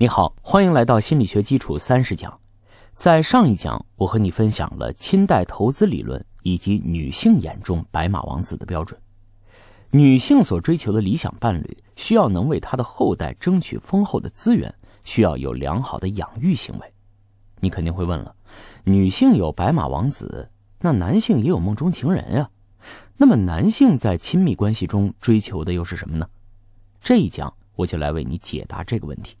你好，欢迎来到心理学基础三十讲。在上一讲，我和你分享了亲代投资理论以及女性眼中白马王子的标准。女性所追求的理想伴侣，需要能为她的后代争取丰厚的资源，需要有良好的养育行为。你肯定会问了，女性有白马王子，那男性也有梦中情人呀？那么男性在亲密关系中追求的又是什么呢？这一讲我就来为你解答这个问题。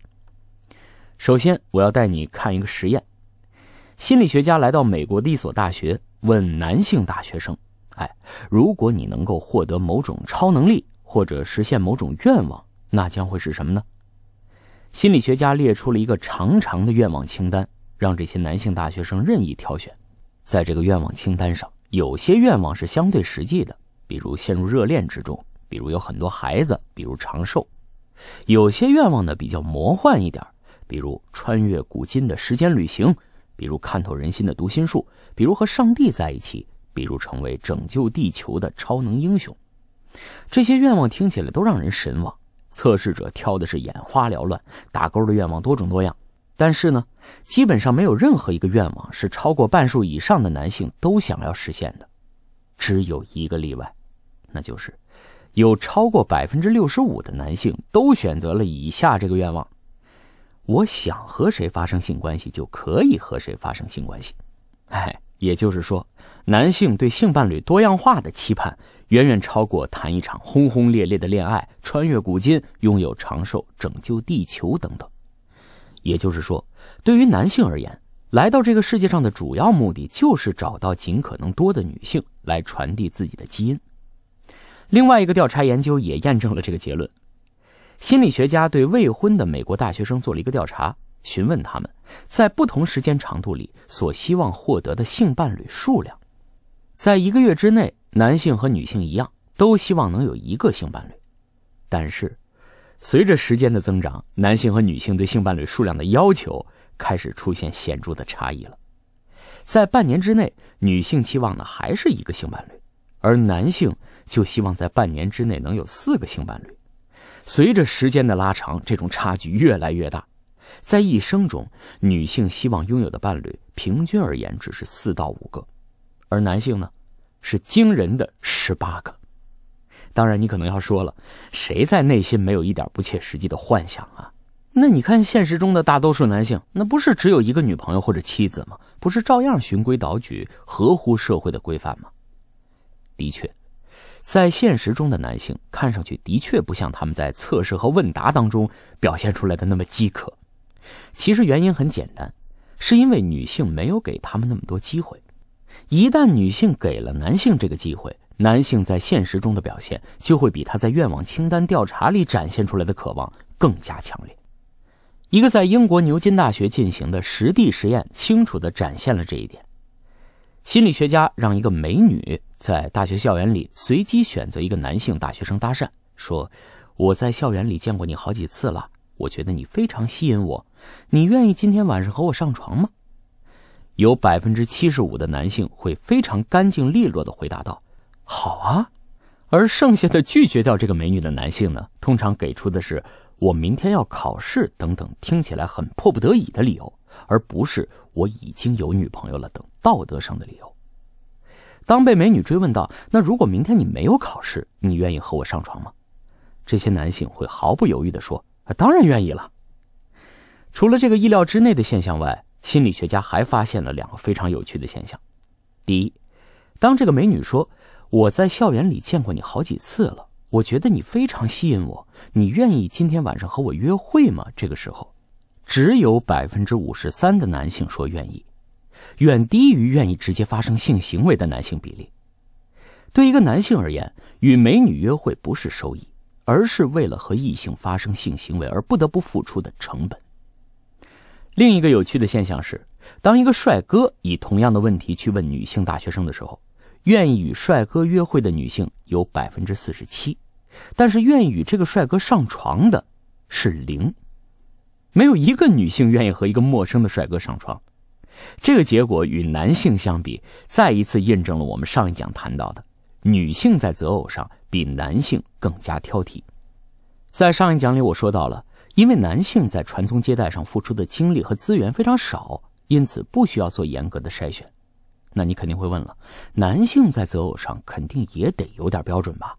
首先，我要带你看一个实验。心理学家来到美国的一所大学，问男性大学生：“哎，如果你能够获得某种超能力，或者实现某种愿望，那将会是什么呢？”心理学家列出了一个长长的愿望清单，让这些男性大学生任意挑选。在这个愿望清单上，有些愿望是相对实际的，比如陷入热恋之中，比如有很多孩子，比如长寿；有些愿望呢比较魔幻一点。比如穿越古今的时间旅行，比如看透人心的读心术，比如和上帝在一起，比如成为拯救地球的超能英雄。这些愿望听起来都让人神往，测试者挑的是眼花缭乱，打勾的愿望多种多样。但是呢，基本上没有任何一个愿望是超过半数以上的男性都想要实现的。只有一个例外，那就是有超过百分之六十五的男性都选择了以下这个愿望。我想和谁发生性关系，就可以和谁发生性关系。哎，也就是说，男性对性伴侣多样化的期盼，远远超过谈一场轰轰烈烈的恋爱、穿越古今、拥有长寿、拯救地球等等。也就是说，对于男性而言，来到这个世界上的主要目的就是找到尽可能多的女性来传递自己的基因。另外一个调查研究也验证了这个结论。心理学家对未婚的美国大学生做了一个调查，询问他们在不同时间长度里所希望获得的性伴侣数量。在一个月之内，男性和女性一样，都希望能有一个性伴侣。但是，随着时间的增长，男性和女性对性伴侣数量的要求开始出现显著的差异了。在半年之内，女性期望的还是一个性伴侣，而男性就希望在半年之内能有四个性伴侣。随着时间的拉长，这种差距越来越大。在一生中，女性希望拥有的伴侣平均而言只是四到五个，而男性呢，是惊人的十八个。当然，你可能要说了，谁在内心没有一点不切实际的幻想啊？那你看现实中的大多数男性，那不是只有一个女朋友或者妻子吗？不是照样循规蹈矩，合乎社会的规范吗？的确。在现实中的男性看上去的确不像他们在测试和问答当中表现出来的那么饥渴。其实原因很简单，是因为女性没有给他们那么多机会。一旦女性给了男性这个机会，男性在现实中的表现就会比他在愿望清单调查里展现出来的渴望更加强烈。一个在英国牛津大学进行的实地实验，清楚地展现了这一点。心理学家让一个美女在大学校园里随机选择一个男性大学生搭讪，说：“我在校园里见过你好几次了，我觉得你非常吸引我，你愿意今天晚上和我上床吗？”有百分之七十五的男性会非常干净利落地回答道：“好啊。”而剩下的拒绝掉这个美女的男性呢，通常给出的是“我明天要考试”等等听起来很迫不得已的理由。而不是我已经有女朋友了等道德上的理由。当被美女追问到“那如果明天你没有考试，你愿意和我上床吗？”这些男性会毫不犹豫地说：“啊，当然愿意了。”除了这个意料之内的现象外，心理学家还发现了两个非常有趣的现象。第一，当这个美女说“我在校园里见过你好几次了，我觉得你非常吸引我，你愿意今天晚上和我约会吗？”这个时候。只有百分之五十三的男性说愿意，远低于愿意直接发生性行为的男性比例。对一个男性而言，与美女约会不是收益，而是为了和异性发生性行为而不得不付出的成本。另一个有趣的现象是，当一个帅哥以同样的问题去问女性大学生的时候，愿意与帅哥约会的女性有百分之四十七，但是愿意与这个帅哥上床的是零。没有一个女性愿意和一个陌生的帅哥上床，这个结果与男性相比，再一次印证了我们上一讲谈到的，女性在择偶上比男性更加挑剔。在上一讲里，我说到了，因为男性在传宗接代上付出的精力和资源非常少，因此不需要做严格的筛选。那你肯定会问了，男性在择偶上肯定也得有点标准吧？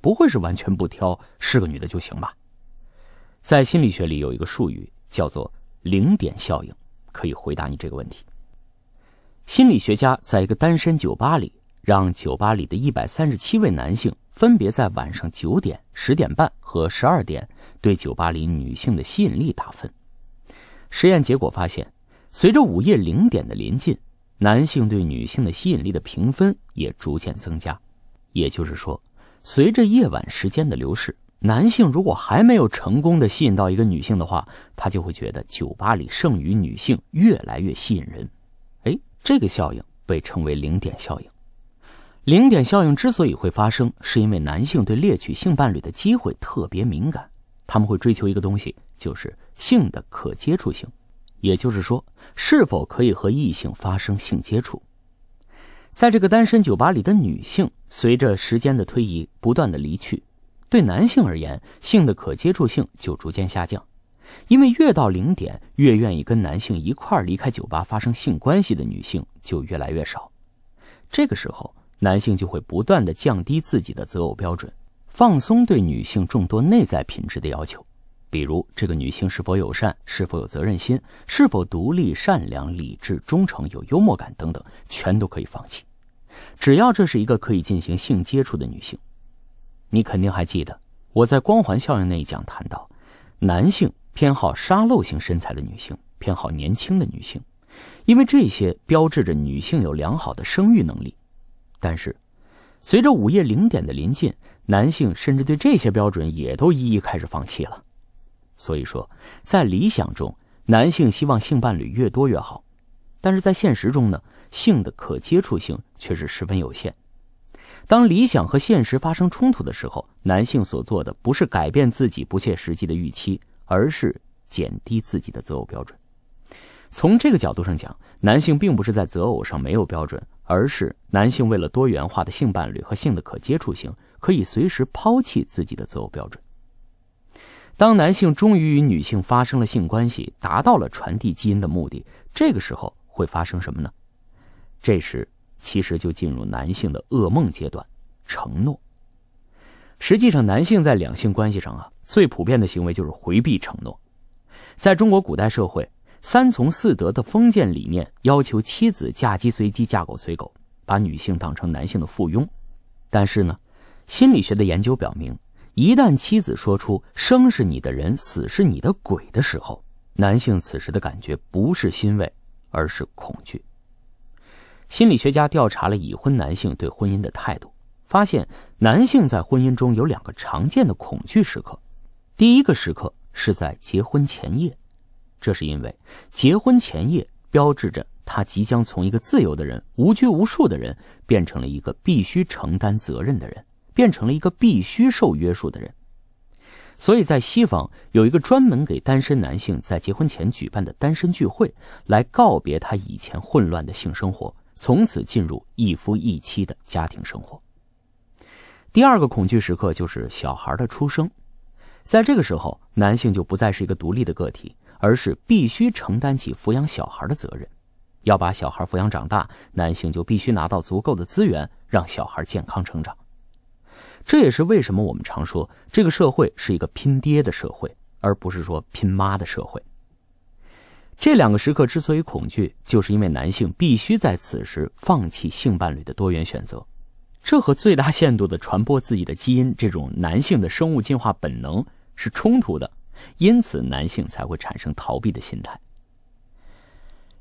不会是完全不挑，是个女的就行吧？在心理学里有一个术语叫做零点效应，可以回答你这个问题。心理学家在一个单身酒吧里，让酒吧里的一百三十七位男性分别在晚上九点、十点半和十二点对酒吧里女性的吸引力打分。实验结果发现，随着午夜零点的临近，男性对女性的吸引力的评分也逐渐增加。也就是说，随着夜晚时间的流逝。男性如果还没有成功的吸引到一个女性的话，他就会觉得酒吧里剩余女性越来越吸引人。哎，这个效应被称为零点效应。零点效应之所以会发生，是因为男性对猎取性伴侣的机会特别敏感，他们会追求一个东西，就是性的可接触性，也就是说，是否可以和异性发生性接触。在这个单身酒吧里的女性，随着时间的推移，不断的离去。对男性而言，性的可接触性就逐渐下降，因为越到零点，越愿意跟男性一块离开酒吧发生性关系的女性就越来越少。这个时候，男性就会不断的降低自己的择偶标准，放松对女性众多内在品质的要求，比如这个女性是否友善、是否有责任心、是否独立、善良、理智、忠诚、有幽默感等等，全都可以放弃，只要这是一个可以进行性接触的女性。你肯定还记得我在光环效应那一讲谈到，男性偏好沙漏型身材的女性，偏好年轻的女性，因为这些标志着女性有良好的生育能力。但是，随着午夜零点的临近，男性甚至对这些标准也都一一开始放弃了。所以说，在理想中，男性希望性伴侣越多越好，但是在现实中呢，性的可接触性却是十分有限。当理想和现实发生冲突的时候，男性所做的不是改变自己不切实际的预期，而是减低自己的择偶标准。从这个角度上讲，男性并不是在择偶上没有标准，而是男性为了多元化的性伴侣和性的可接触性，可以随时抛弃自己的择偶标准。当男性终于与女性发生了性关系，达到了传递基因的目的，这个时候会发生什么呢？这时。其实就进入男性的噩梦阶段，承诺。实际上，男性在两性关系上啊，最普遍的行为就是回避承诺。在中国古代社会，三从四德的封建理念要求妻子嫁鸡随鸡，嫁狗随狗，把女性当成男性的附庸。但是呢，心理学的研究表明，一旦妻子说出“生是你的人，死是你的鬼”的时候，男性此时的感觉不是欣慰，而是恐惧。心理学家调查了已婚男性对婚姻的态度，发现男性在婚姻中有两个常见的恐惧时刻。第一个时刻是在结婚前夜，这是因为结婚前夜标志着他即将从一个自由的人、无拘无束的人，变成了一个必须承担责任的人，变成了一个必须受约束的人。所以在西方有一个专门给单身男性在结婚前举办的单身聚会，来告别他以前混乱的性生活。从此进入一夫一妻的家庭生活。第二个恐惧时刻就是小孩的出生，在这个时候，男性就不再是一个独立的个体，而是必须承担起抚养小孩的责任。要把小孩抚养长大，男性就必须拿到足够的资源，让小孩健康成长。这也是为什么我们常说这个社会是一个拼爹的社会，而不是说拼妈的社会。这两个时刻之所以恐惧，就是因为男性必须在此时放弃性伴侣的多元选择，这和最大限度的传播自己的基因这种男性的生物进化本能是冲突的，因此男性才会产生逃避的心态。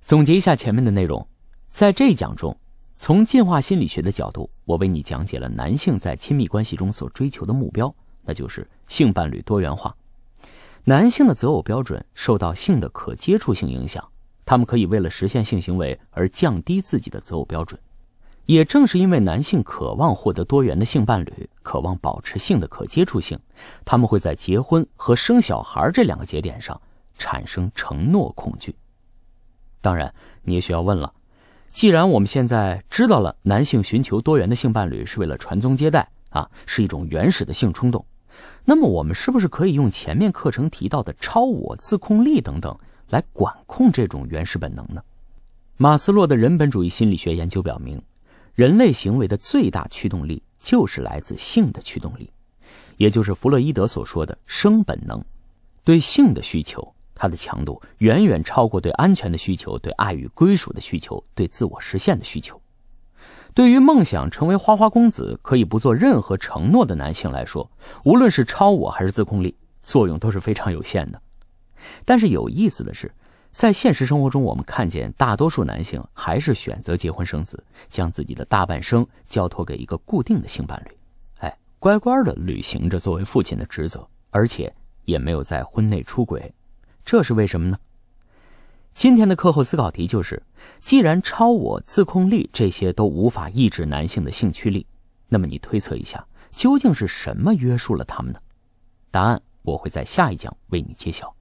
总结一下前面的内容，在这一讲中，从进化心理学的角度，我为你讲解了男性在亲密关系中所追求的目标，那就是性伴侣多元化。男性的择偶标准受到性的可接触性影响，他们可以为了实现性行为而降低自己的择偶标准。也正是因为男性渴望获得多元的性伴侣，渴望保持性的可接触性，他们会在结婚和生小孩这两个节点上产生承诺恐惧。当然，你也需要问了：既然我们现在知道了男性寻求多元的性伴侣是为了传宗接代啊，是一种原始的性冲动。那么我们是不是可以用前面课程提到的超我、自控力等等来管控这种原始本能呢？马斯洛的人本主义心理学研究表明，人类行为的最大驱动力就是来自性的驱动力，也就是弗洛伊德所说的生本能。对性的需求，它的强度远远超过对安全的需求、对爱与归属的需求、对自我实现的需求。对于梦想成为花花公子、可以不做任何承诺的男性来说，无论是超我还是自控力，作用都是非常有限的。但是有意思的是，在现实生活中，我们看见大多数男性还是选择结婚生子，将自己的大半生交托给一个固定的性伴侣，哎，乖乖的履行着作为父亲的职责，而且也没有在婚内出轨。这是为什么呢？今天的课后思考题就是：既然超我、自控力这些都无法抑制男性的性驱力，那么你推测一下，究竟是什么约束了他们呢？答案我会在下一讲为你揭晓。